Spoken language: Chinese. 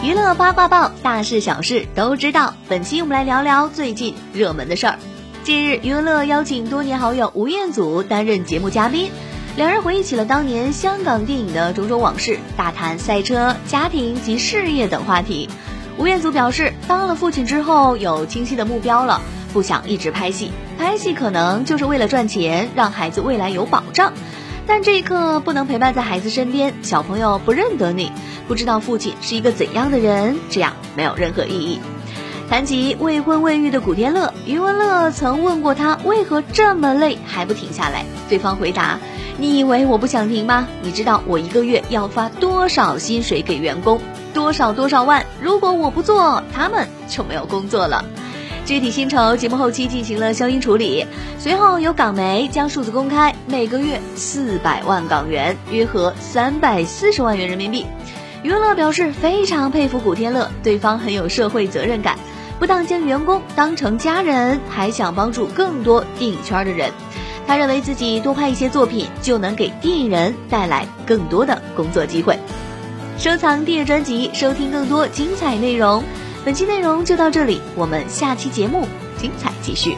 娱乐八卦报，大事小事都知道。本期我们来聊聊最近热门的事儿。近日，余文乐邀请多年好友吴彦祖担任节目嘉宾，两人回忆起了当年香港电影的种种往事，大谈赛车、家庭及事业等话题。吴彦祖表示，当了父亲之后有清晰的目标了，不想一直拍戏，拍戏可能就是为了赚钱，让孩子未来有保障。但这一刻不能陪伴在孩子身边，小朋友不认得你，不知道父亲是一个怎样的人，这样没有任何意义。谈及未婚未育的古天乐，余文乐曾问过他为何这么累还不停下来，对方回答：“你以为我不想停吗？你知道我一个月要发多少薪水给员工，多少多少万？如果我不做，他们就没有工作了。”具体薪酬，节目后期进行了消音处理，随后有港媒将数字公开，每个月四百万港元，约合三百四十万元人民币。余文乐表示非常佩服古天乐，对方很有社会责任感。不但将员工当成家人，还想帮助更多电影圈的人。他认为自己多拍一些作品，就能给电影人带来更多的工作机会。收藏电影专辑，收听更多精彩内容。本期内容就到这里，我们下期节目精彩继续。